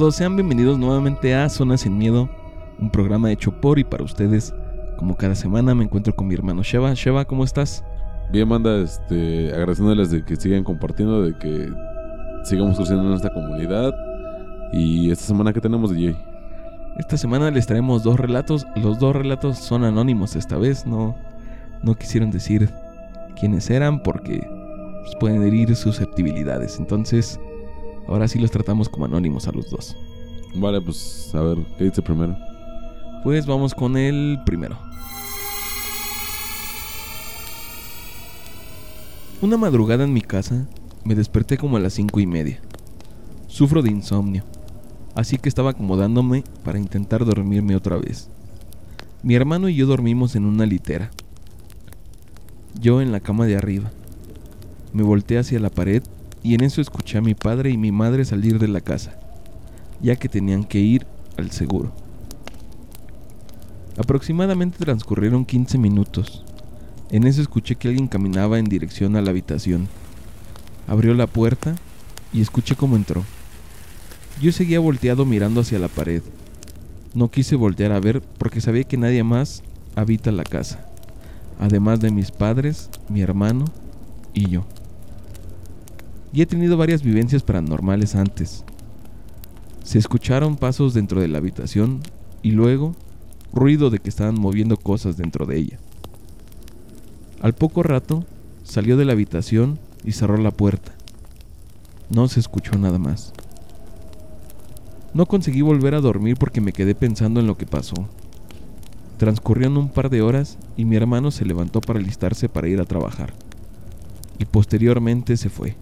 todos, sean bienvenidos nuevamente a Zona Sin Miedo, un programa hecho por y para ustedes. Como cada semana me encuentro con mi hermano Sheva. Sheva, ¿cómo estás? Bien, manda, este, agradeciéndoles de que sigan compartiendo, de que sigamos creciendo en esta comunidad. Y esta semana que tenemos, DJ. Esta semana les traemos dos relatos. Los dos relatos son anónimos esta vez. No, no quisieron decir quiénes eran porque pues, pueden herir susceptibilidades. Entonces, ahora sí los tratamos como anónimos a los dos. Vale, pues a ver, ¿qué dice primero? Pues vamos con el primero. Una madrugada en mi casa me desperté como a las cinco y media. Sufro de insomnio, así que estaba acomodándome para intentar dormirme otra vez. Mi hermano y yo dormimos en una litera. Yo en la cama de arriba. Me volteé hacia la pared y en eso escuché a mi padre y mi madre salir de la casa, ya que tenían que ir al seguro. Aproximadamente transcurrieron 15 minutos. En eso escuché que alguien caminaba en dirección a la habitación. Abrió la puerta y escuché cómo entró. Yo seguía volteado mirando hacia la pared. No quise voltear a ver porque sabía que nadie más habita la casa, además de mis padres, mi hermano y yo. Y he tenido varias vivencias paranormales antes. Se escucharon pasos dentro de la habitación y luego ruido de que estaban moviendo cosas dentro de ella. Al poco rato salió de la habitación y cerró la puerta. No se escuchó nada más. No conseguí volver a dormir porque me quedé pensando en lo que pasó. Transcurrieron un par de horas y mi hermano se levantó para alistarse para ir a trabajar. Y posteriormente se fue.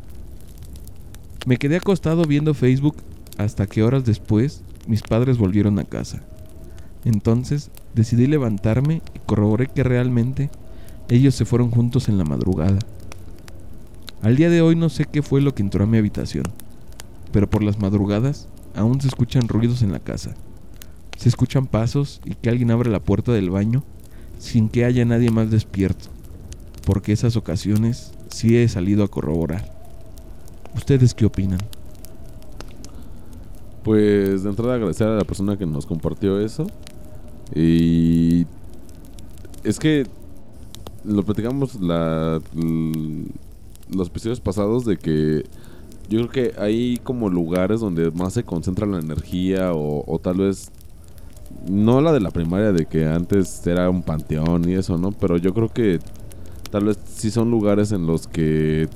Me quedé acostado viendo Facebook hasta que horas después mis padres volvieron a casa. Entonces decidí levantarme y corroboré que realmente ellos se fueron juntos en la madrugada. Al día de hoy no sé qué fue lo que entró a mi habitación, pero por las madrugadas aún se escuchan ruidos en la casa. Se escuchan pasos y que alguien abre la puerta del baño sin que haya nadie más despierto, porque esas ocasiones sí he salido a corroborar. ¿Ustedes qué opinan? Pues de entrada agradecer a la persona que nos compartió eso. Y es que lo platicamos la, los episodios pasados de que yo creo que hay como lugares donde más se concentra la energía o, o tal vez no la de la primaria de que antes era un panteón y eso, ¿no? Pero yo creo que tal vez sí son lugares en los que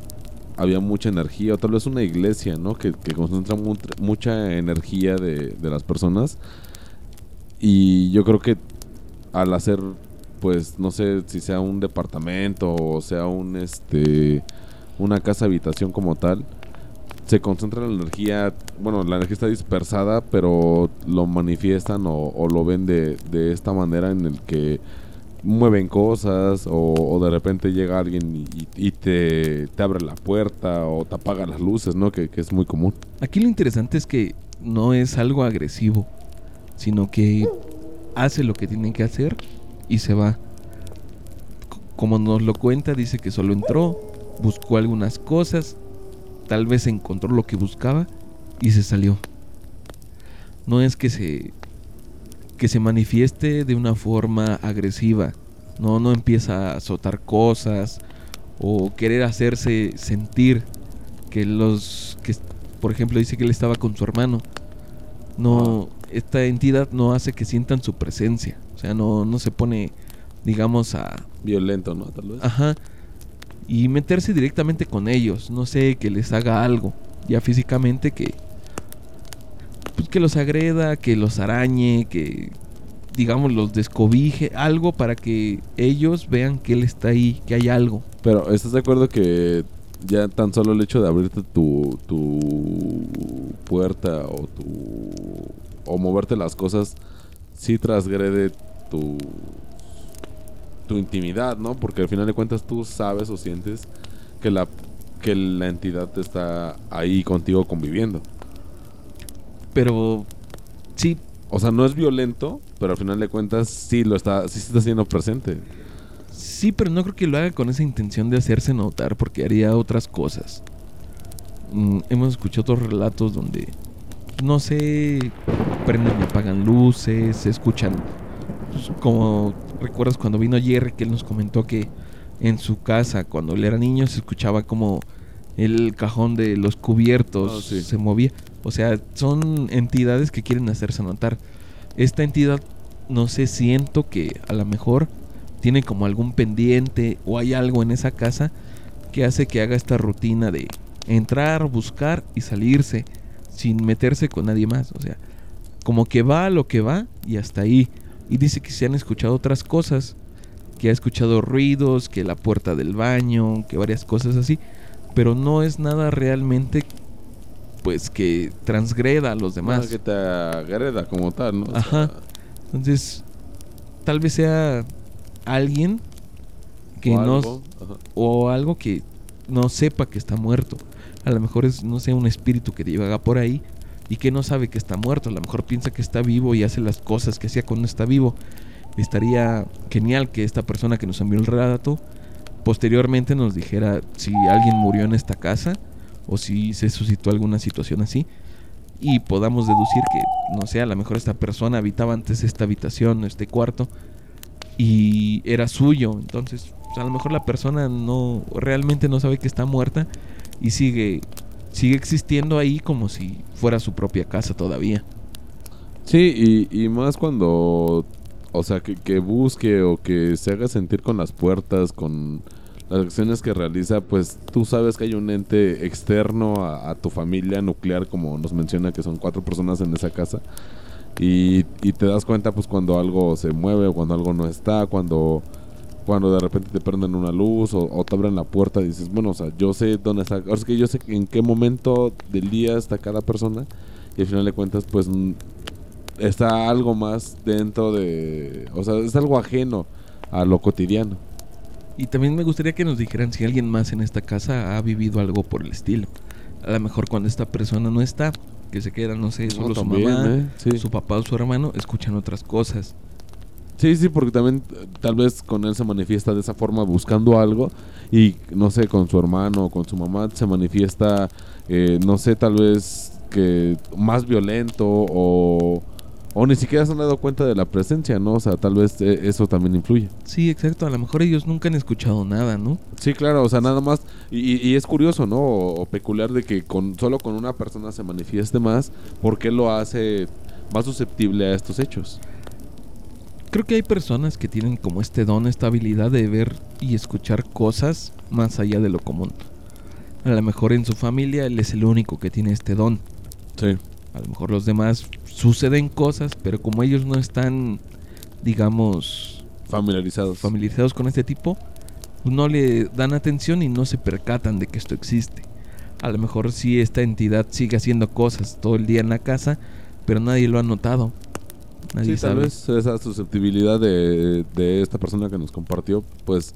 había mucha energía, o tal vez una iglesia, ¿no? Que, concentra mu mucha energía de, de, las personas. Y yo creo que al hacer, pues, no sé si sea un departamento o sea un, este, una casa habitación como tal, se concentra la energía, bueno, la energía está dispersada, pero lo manifiestan o, o lo ven de, de esta manera en el que mueven cosas o, de repente llega alguien y, y te, te, abre la puerta o te apaga las luces, ¿no? Que, que, es muy común. Aquí lo interesante es que no es algo agresivo, sino que hace lo que tiene que hacer y se va. Como nos lo cuenta, dice que solo entró, buscó algunas cosas, tal vez encontró lo que buscaba y se salió. No es que se que se manifieste de una forma agresiva. No, no empieza a azotar cosas o querer hacerse sentir que los que por ejemplo dice que él estaba con su hermano. No, esta entidad no hace que sientan su presencia. O sea, no, no se pone, digamos, a. Violento, ¿no? Tal vez. Ajá. Y meterse directamente con ellos. No sé, que les haga algo. Ya físicamente que pues que los agreda, que los arañe, que digamos los descobije, algo para que ellos vean que él está ahí, que hay algo. Pero ¿estás de acuerdo que ya tan solo el hecho de abrirte tu, tu puerta o tu o moverte las cosas sí transgrede tu tu intimidad, ¿no? Porque al final de cuentas tú sabes o sientes que la que la entidad está ahí contigo conviviendo. Pero sí. O sea, no es violento, pero al final de cuentas sí lo está, sí se está haciendo presente. Sí, pero no creo que lo haga con esa intención de hacerse notar, porque haría otras cosas. Mm, hemos escuchado otros relatos donde no sé, prenden y apagan luces, se escuchan pues, como recuerdas cuando vino Jerry que él nos comentó que en su casa cuando él era niño se escuchaba como el cajón de los cubiertos Ah, sí. se movía. O sea, son entidades que quieren hacerse notar. Esta entidad, no sé, siento que a lo mejor tiene como algún pendiente o hay algo en esa casa que hace que haga esta rutina de entrar, buscar y salirse sin meterse con nadie más. O sea, como que va a lo que va y hasta ahí. Y dice que se han escuchado otras cosas, que ha escuchado ruidos, que la puerta del baño, que varias cosas así. Pero no es nada realmente, pues, que transgreda a los demás. que te agreda como tal, ¿no? O sea, Ajá. Entonces, tal vez sea alguien que o no algo, o algo que no sepa que está muerto. A lo mejor es no sé un espíritu que divaga por ahí y que no sabe que está muerto. A lo mejor piensa que está vivo y hace las cosas que hacía cuando está vivo. Estaría genial que esta persona que nos envió el relato posteriormente nos dijera si alguien murió en esta casa o si se suscitó alguna situación así y podamos deducir que no sé, a lo mejor esta persona habitaba antes esta habitación, este cuarto y era suyo, entonces pues, a lo mejor la persona no realmente no sabe que está muerta y sigue sigue existiendo ahí como si fuera su propia casa todavía. Sí, y, más cuando, o sea, que, que busque o que se haga sentir con las puertas, con las acciones que realiza, pues tú sabes que hay un ente externo a, tu familia nuclear, como nos menciona que son cuatro personas en esa casa. Y, te das cuenta pues cuando algo se mueve o cuando algo no está, cuando, cuando de repente te prenden una luz o, te abren la puerta y dices, bueno, o sea, yo sé dónde está, ahora es que yo sé en qué momento del día está cada persona y al final de cuentas pues está algo más dentro de, o sea, es algo ajeno a lo cotidiano. Y también me gustaría que nos dijeran si alguien más en esta casa ha vivido algo por el estilo. A lo mejor cuando esta persona no está, que se queda, no sé, solo No, su mamá, ¿eh? Sí. su papá o su hermano, escuchan otras cosas. Sí, sí, porque también tal vez con él se manifiesta de esa forma buscando algo y no sé, con su hermano o con su mamá se manifiesta, eh, no sé, tal vez que más violento o, o ni siquiera se han dado cuenta de la presencia, ¿no? O sea, tal vez eh, eso también influye. Sí, exacto. A lo mejor ellos nunca han escuchado nada, ¿no? Sí, claro, o sea, nada más, y, y- y es curioso, ¿no? O, o peculiar de que con solo con una persona se manifieste más, porque lo hace más susceptible a estos hechos. Creo que hay personas que tienen como este don, esta habilidad de ver y escuchar cosas más allá de lo común. A lo mejor en su familia él es el único que tiene este don. Sí. A lo mejor los demás suceden cosas, pero como ellos no están, digamos, Familiarizados. familiarizados con este tipo, pues no le dan atención y no se percatan de que esto existe. A lo mejor sí esta entidad sigue haciendo cosas todo el día en la casa, pero nadie lo ha notado. Nadie Sí, tal sabe. vez esa susceptibilidad de, de esta persona que nos compartió, pues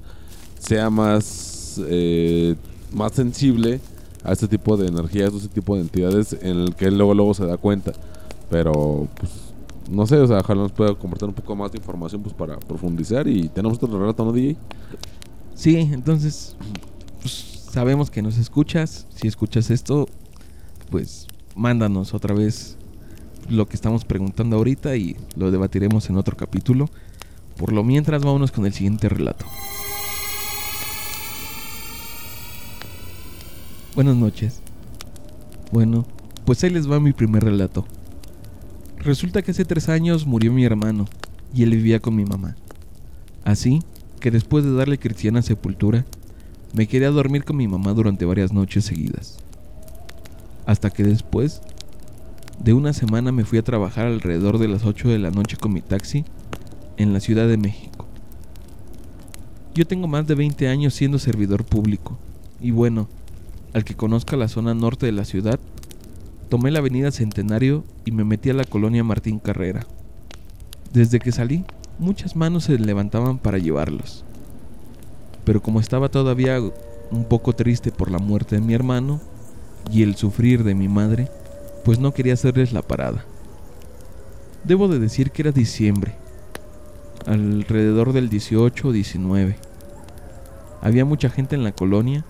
sea más, eh, más sensible a este tipo de energías, a este tipo de entidades en el que él luego, luego se da cuenta. Pero, pues, no sé, o sea, ojalá nos pueda compartir un poco más de información pues para profundizar y tenemos otro relato, ¿no, DJ? Sí, entonces pues, sabemos que nos escuchas. Si escuchas esto, pues mándanos otra vez lo que estamos preguntando ahorita y lo debatiremos en otro capítulo. Por lo mientras, vámonos con el siguiente relato. Buenas noches. Bueno, pues ahí les va mi primer relato. Resulta que hace tres años murió mi hermano y él vivía con mi mamá. Así que después de darle cristiana sepultura, me quedé a dormir con mi mamá durante varias noches seguidas. Hasta que después de una semana me fui a trabajar alrededor de las 8 de la noche con mi taxi en la Ciudad de México. Yo tengo más de 20 años siendo servidor público y bueno, al que conozca la zona norte de la ciudad, tomé la avenida Centenario y me metí a la colonia Martín Carrera. Desde que salí, muchas manos se levantaban para llevarlos. Pero como estaba todavía un poco triste por la muerte de mi hermano y el sufrir de mi madre, pues no quería hacerles la parada. Debo de decir que era diciembre, alrededor del 18 o 19. Había mucha gente en la colonia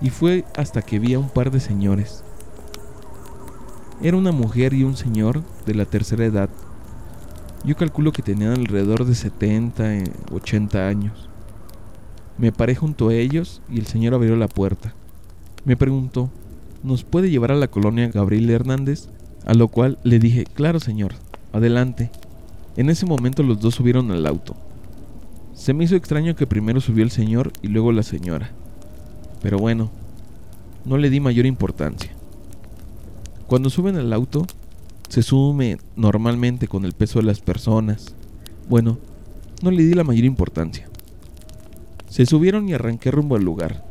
y fue hasta que vi a un par de señores. Era una mujer y un señor de la tercera edad. Yo calculo que tenían alrededor de 70, 80 eh, años. Me paré junto a ellos y el señor abrió la puerta. Me preguntó, ¿nos puede llevar a la colonia Gabriel Hernández? A lo cual le dije, claro señor, adelante. En ese momento los dos subieron al auto. Se me hizo extraño que primero subió el señor y luego la señora. Pero bueno, no le di mayor importancia. Cuando suben al auto, se sume normalmente con el peso de las personas. Bueno, no le di la mayor importancia. Se subieron y arranqué rumbo al lugar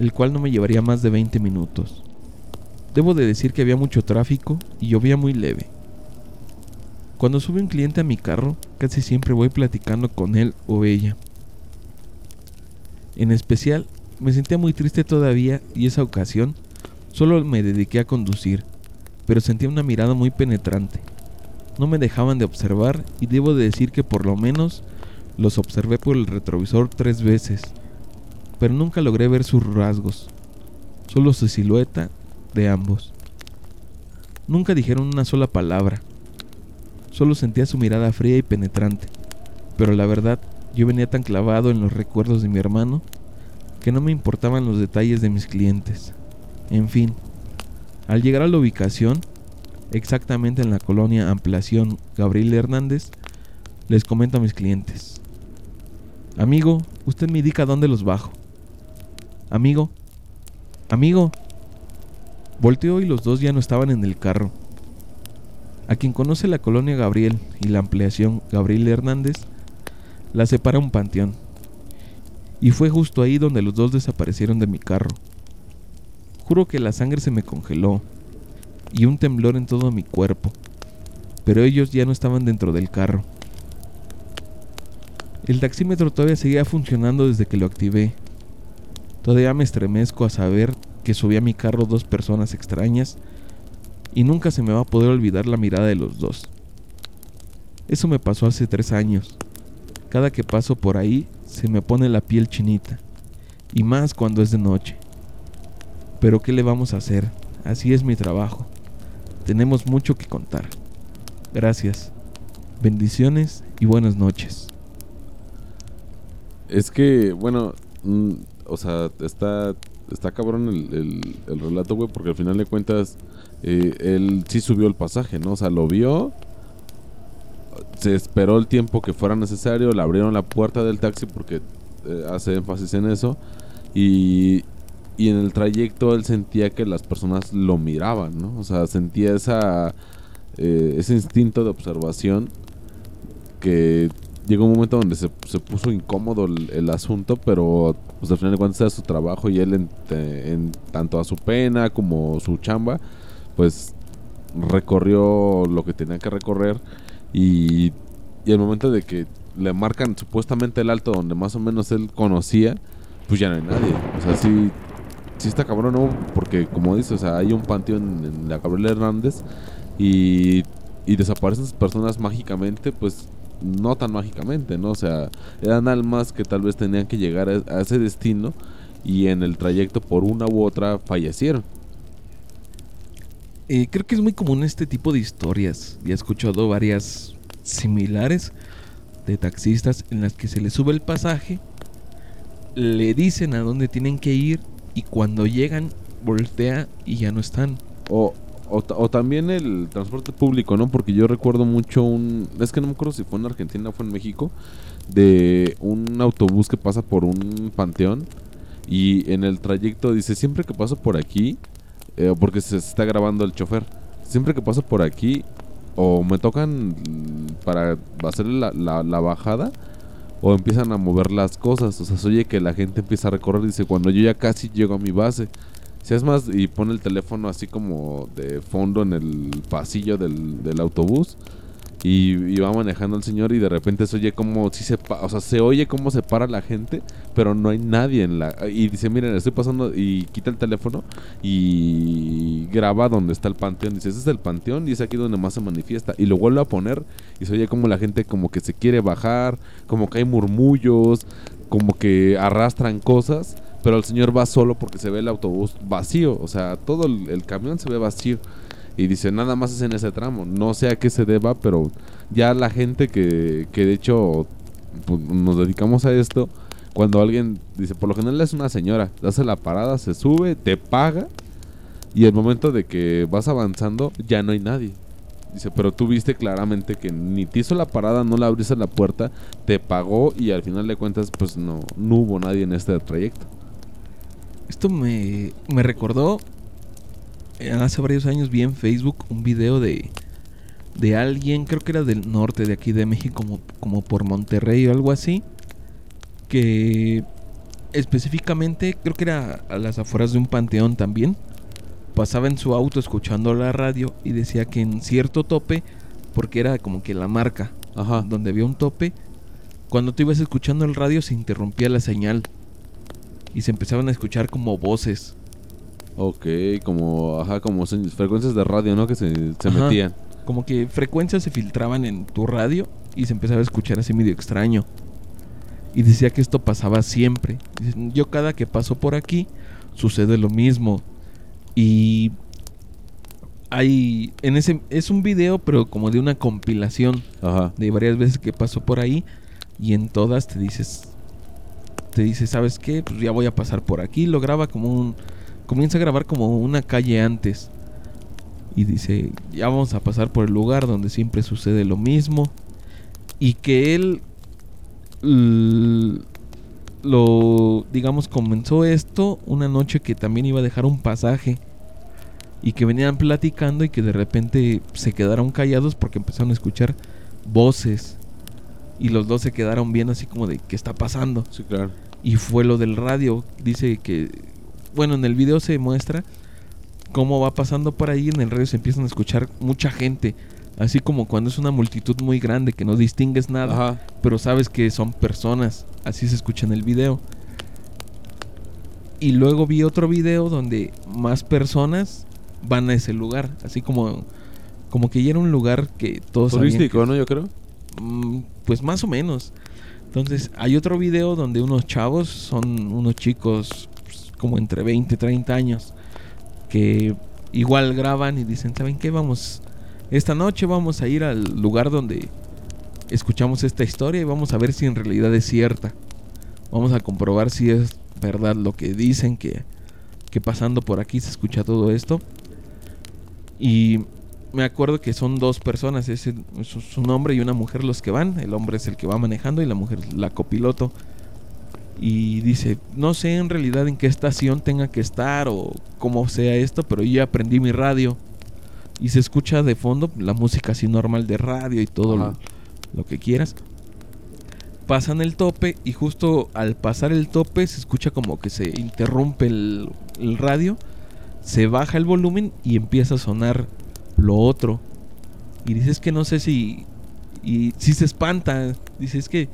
el cual no me llevaría más de 20 minutos. Debo de decir que había mucho tráfico y llovía muy leve. Cuando sube un cliente a mi carro, casi siempre voy platicando con él o ella. En especial, me sentía muy triste todavía y esa ocasión solo me dediqué a conducir, pero sentía una mirada muy penetrante. No me dejaban de observar y debo de decir que por lo menos los observé por el retrovisor tres veces pero nunca logré ver sus rasgos, solo su silueta de ambos. Nunca dijeron una sola palabra, solo sentía su mirada fría y penetrante, pero la verdad yo venía tan clavado en los recuerdos de mi hermano que no me importaban los detalles de mis clientes. En fin, al llegar a la ubicación, exactamente en la colonia Ampliación Gabriel Hernández, les comento a mis clientes. Amigo, usted me indica dónde los bajo. Amigo, amigo. Volteó y los dos ya no estaban en el carro. A quien conoce la colonia Gabriel y la ampliación Gabriel Hernández, la separa un panteón. Y fue justo ahí donde los dos desaparecieron de mi carro. Juro que la sangre se me congeló y un temblor en todo mi cuerpo, pero ellos ya no estaban dentro del carro. El taxímetro todavía seguía funcionando desde que lo activé Todavía me estremezco a saber que subí a mi carro dos personas extrañas y nunca se me va a poder olvidar la mirada de los dos. Eso me pasó hace tres años. Cada que paso por ahí se me pone la piel chinita, y más cuando es de noche. Pero ¿qué le vamos a hacer? Así es mi trabajo. Tenemos mucho que contar. Gracias. Bendiciones y buenas noches. Es que, bueno, mm, o sea, está, está cabrón el, el, relato, güey, porque al final de cuentas, eh, él sí subió el pasaje, ¿no? O sea, lo vio, se esperó el tiempo que fuera necesario, le abrieron la puerta del taxi porque eh, hace énfasis en eso, y, y en el trayecto él sentía que las personas lo miraban, ¿no? O sea, sentía esa, eh, ese instinto de observación que llegó un momento donde se, puso incómodo el, asunto, pero pues al final de cuentas era su trabajo y él en, tanto a su pena como su chamba, pues recorrió lo que tenía que recorrer y, y el momento de que le marcan supuestamente el alto donde más o menos él conocía, pues ya no hay nadie. O sea, sí, sí está cabrón, ¿no? Porque como dice, o sea, hay un panteón en la Gabriela Hernández y, y desaparecen personas mágicamente, pues no tan mágicamente, ¿no? O sea, eran almas que tal vez tenían que llegar a, ese destino y en el trayecto por una u otra fallecieron. Eh, creo que es muy común este tipo de historias. Ya he escuchado varias similares de taxistas en las que se les sube el pasaje, le dicen a dónde tienen que ir y cuando llegan voltea y ya no están. O, o, también el transporte público, ¿no? Porque yo recuerdo mucho un... Es que no me acuerdo si fue en Argentina o fue en México. De un autobús que pasa por un panteón. Y en el trayecto dice, siempre que paso por aquí, eh, porque se está grabando el chofer, siempre que paso por aquí, o me tocan para hacer la, la, bajada, o empiezan a mover las cosas. O sea, se oye que la gente empieza a recorrer. Dice, cuando yo ya casi llego a mi base. Si es más, y pone el teléfono así como de fondo en el pasillo del, del autobús. Y, va manejando el señor y de repente se oye como si se o sea se oye cómo se para la gente pero no hay nadie en la y dice miren estoy pasando y quita el teléfono y graba donde está el panteón dice ese es el panteón y es aquí donde más se manifiesta y lo vuelve a poner y se oye como la gente como que se quiere bajar como que hay murmullos como que arrastran cosas pero el señor va solo porque se ve el autobús vacío, o sea, todo el, camión se ve vacío. Y dice, nada más es en ese tramo. No sé a qué se deba, pero ya la gente que, que de hecho pues, nos dedicamos a esto, cuando alguien dice, por lo general es una señora, hace la parada, se sube, te paga y el momento de que vas avanzando ya no hay nadie. Dice, pero tú viste claramente que ni te hizo la parada, no le abriste la puerta, te pagó y al final de cuentas pues no, no hubo nadie en este trayecto. Esto me, me recordó, hace varios años vi en Facebook un video de, de alguien, creo que era del norte de aquí de México, como, como por Monterrey o algo así, que específicamente creo que era a las afueras de un panteón también. Pasaba en su auto escuchando la radio y decía que en cierto tope, porque era como que la marca Ajá. donde había un tope, cuando tú ibas escuchando el radio se interrumpía la señal y se empezaban a escuchar como voces. Ok, como, ajá, como frecuencias de radio, ¿no? Que se, se Ajá. metían. Como que frecuencias se filtraban en tu radio y se empezaba a escuchar así medio extraño. Y decía que esto pasaba siempre. Dice, Yo cada que paso por aquí sucede lo mismo. Y hay en ese es un video pero como de una compilación Ajá. de varias veces que pasó por ahí y en todas te dices te dice, ¿sabes qué? Pues ya voy a pasar por aquí, lo graba como un comienza a grabar como una calle antes. Y dice, ya vamos a pasar por el lugar donde siempre sucede lo mismo y que él lo digamos comenzó esto una noche que también iba a dejar un pasaje y que venían platicando y que de repente se quedaron callados porque empezaron a escuchar voces y los dos se quedaron bien así como de qué está pasando Sí, claro. y fue lo del radio dice que bueno en el video se muestra cómo va pasando por ahí en el radio se empiezan a escuchar mucha gente así como cuando es una multitud muy grande que no distingues nada Ajá. pero sabes que son personas. Así se escucha en el video. Y luego vi otro video donde más personas van a ese lugar. Así como, como que ya era un lugar que todos Turístico, ¿no? Yo creo. que- Mm, pues más o menos. Entonces hay otro video donde unos chavos, son unos chicos como entre 20 y 30 años, que igual graban y dicen, ¿saben qué? Vamos, esta noche vamos a ir al lugar donde escuchamos esta historia y vamos a ver si en realidad es cierta. Vamos a comprobar si es verdad lo que dicen, que, que pasando por aquí se escucha todo esto. Y me acuerdo que son dos personas, es, es un hombre y una mujer los que van. El hombre es el que va manejando y la mujer la copiloto. Y dice, no sé en realidad en qué estación tenga que estar o cómo sea esto, pero yo ya aprendí mi radio. Y se escucha de fondo la música así normal de radio y todo lo, lo que quieras. Pasan el tope y justo al pasar el tope se escucha como que se interrumpe el, el radio, se baja el volumen y empieza a sonar lo otro. Y dices que no sé si... Y si se espanta, dices que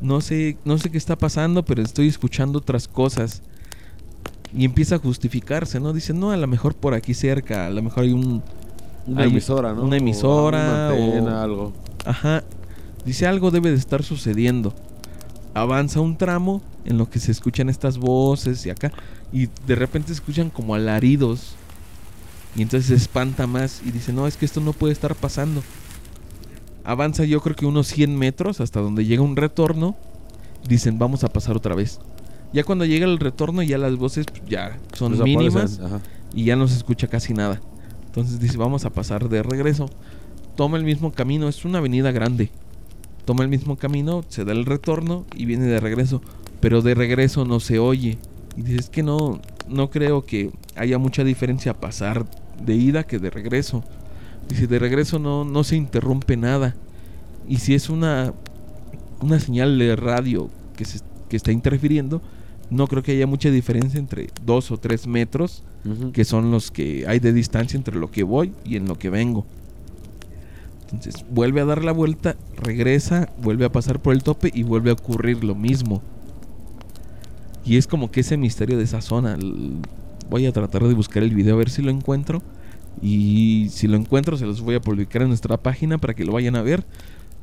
no sé, no sé qué está pasando, pero estoy escuchando otras cosas. Y empieza a justificarse, ¿no? Dice, no, a lo mejor por aquí cerca, a lo mejor hay un... Una hay emisora, ¿no? Una emisora O una antena, o- algo. Ajá. Dice algo debe de estar sucediendo. Avanza un tramo en lo que se escuchan estas voces y acá. Y de repente se escuchan como alaridos. Y entonces se espanta más y dice, no, es que esto no puede estar pasando. Avanza yo creo que unos 100 metros hasta donde llega un retorno. Dicen, vamos a pasar otra vez. Ya cuando llega el retorno ya las voces ya son mínimas y ya no se escucha casi nada. Entonces dice, vamos a pasar de regreso. Toma el mismo camino, es una avenida grande. Toma el mismo camino, se da el retorno y viene de regreso. Pero de regreso no se oye. Y dice, es que no, no creo que haya mucha diferencia pasar de ida que de regreso. Dice, de regreso no, no se interrumpe nada. Y si es una, una señal de radio que, se, que está interfiriendo, no creo que haya mucha diferencia entre dos o tres metros que son los que hay de distancia entre lo que voy y en lo que vengo. Entonces vuelve a dar la vuelta, regresa, vuelve a pasar por el tope y vuelve a ocurrir lo mismo. Y es como que ese misterio de esa zona. Voy a tratar de buscar el video a ver si lo encuentro. Y si lo encuentro se los voy a publicar en nuestra página para que lo vayan a ver.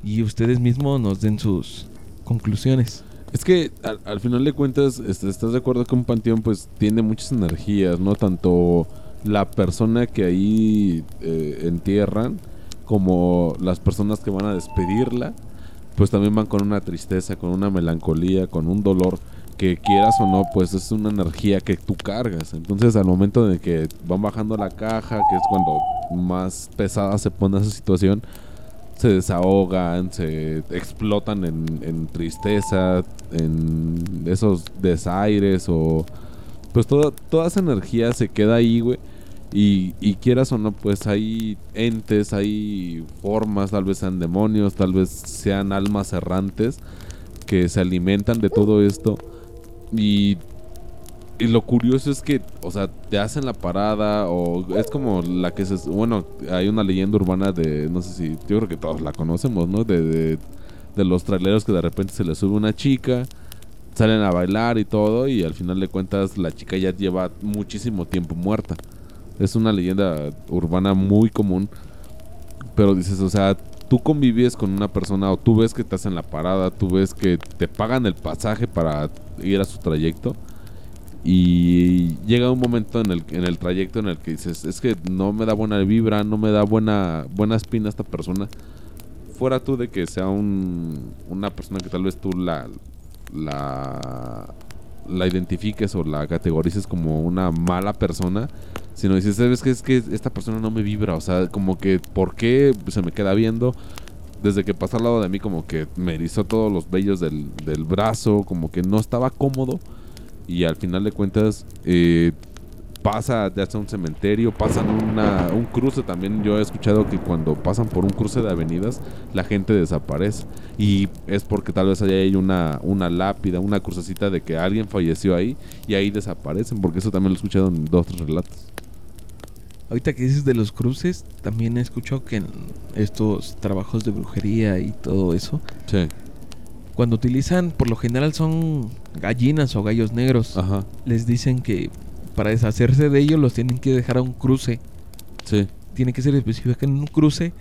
Y ustedes mismos nos den sus conclusiones. Es que al, al final de cuentas, este, estás de acuerdo que un panteón pues tiene muchas energías, ¿no? Tanto la persona que ahí eh, entierran como las personas que van a despedirla, pues también van con una tristeza, con una melancolía, con un dolor que quieras o no, pues es una energía que tú cargas. Entonces al momento de que van bajando la caja, que es cuando más pesada se pone esa situación, se desahogan, se explotan en, tristeza, en esos desaires o pues toda, toda esa energía se queda ahí, güey. Y, quieras o no, pues hay entes, hay formas, tal vez sean demonios, tal vez sean almas errantes que se alimentan de todo esto. Y, lo curioso es que, o sea, te hacen la parada o es como la que se... Bueno, hay una leyenda urbana de, no sé si, yo creo que todos la conocemos, ¿no? De, de, de los traileros que de repente se les sube una chica, salen a bailar y todo y al final de cuentas la chica ya lleva muchísimo tiempo muerta. Es una leyenda urbana muy común. Pero dices, o sea, tú convives con una persona o tú ves que estás en la parada, tú ves que te pagan el pasaje para ir a su trayecto. Y llega un momento en el, en el trayecto en el que dices, es que no me da buena vibra, no me da buena, buena espina esta persona. Fuera tú de que sea un, una persona que tal vez tú la, la, la identifiques o la categorices como una mala persona, sino dices, ¿sabes qué? Es que esta persona no me vibra, o sea, como que, ¿por qué se me queda viendo? Desde que pasa al lado de mí, como que me erizó todos los vellos del, del brazo, como que no estaba cómodo. Y al final de cuentas, eh, pasa de hasta un cementerio, pasan una, un cruce también. Yo he escuchado que cuando pasan por un cruce de avenidas, la gente desaparece. Y es porque tal vez hay una, una lápida, una crucecita de que alguien falleció ahí y ahí desaparecen, porque eso también lo he escuchado en dos tres relatos. Ahorita que dices de los cruces, también he escuchado que en estos trabajos de brujería y todo eso, Sí. cuando utilizan, por lo general son gallinas o gallos negros, Ajá. les dicen que para deshacerse de ellos los tienen que dejar a un cruce. Sí. Tiene que ser específico en un cruce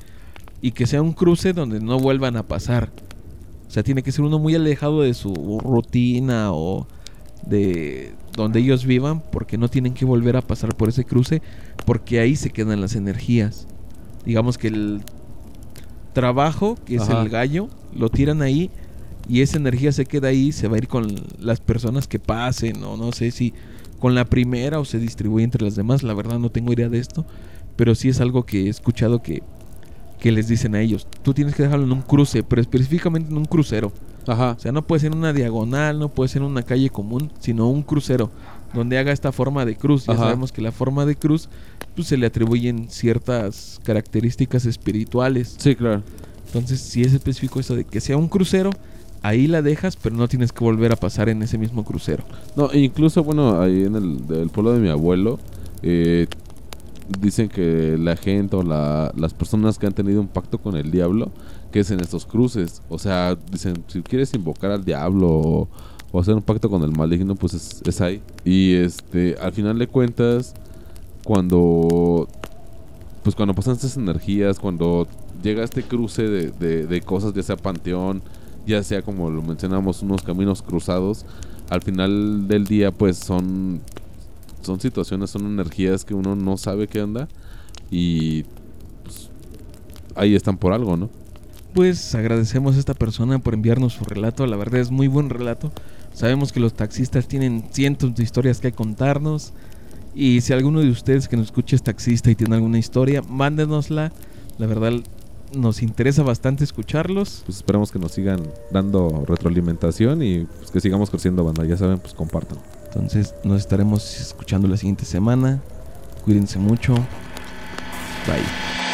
y que sea un cruce donde no vuelvan a pasar. O sea, tiene que ser uno muy alejado de su rutina o de donde ellos vivan porque no tienen que volver a pasar por ese cruce porque ahí se quedan las energías. Digamos que el trabajo, que es el gallo, lo tiran ahí y esa energía se queda ahí, se va a ir con las personas que pasen o no sé si con la primera o se distribuye entre las demás, la verdad no tengo idea de esto, pero sí es algo que he escuchado que, que les dicen a ellos, tú tienes que dejarlo en un cruce, pero específicamente en un crucero. Ajá. O sea, no puede ser en una diagonal, no puede ser en una calle común, sino un crucero donde haga esta forma de cruz. Ya Ajá. sabemos que la forma de cruz pues se le atribuyen ciertas características espirituales. Sí, claro. Entonces, si es específico eso de que sea un crucero, ahí la dejas, pero no tienes que volver a pasar en ese mismo crucero. No, e incluso, bueno, ahí en el pueblo de mi abuelo, eh, dicen que la gente o la- las personas que han tenido un pacto con el diablo, que es en estos cruces. O sea, dicen, si quieres invocar al diablo o, o hacer un pacto con el maligno, pues es, es ahí. Y este, al final de cuentas, cuando pues cuando pasan estas energías, cuando llega este cruce de, de- de cosas, ya sea panteón, ya sea como lo mencionamos, unos caminos cruzados, al final del día pues son, son situaciones, son energías que uno no sabe qué onda y pues, ahí están por algo, ¿no? Pues agradecemos a esta persona por enviarnos su relato. La verdad es muy buen relato. Sabemos que los taxistas tienen cientos de historias que contarnos. Y si alguno de ustedes que nos escucha es taxista y tiene alguna historia, mándenosla. La verdad nos interesa bastante escucharlos. Pues esperamos que nos sigan dando retroalimentación y pues, que sigamos creciendo, banda. Ya saben, pues compartan. Entonces nos estaremos escuchando la siguiente semana. Cuídense mucho. Bye.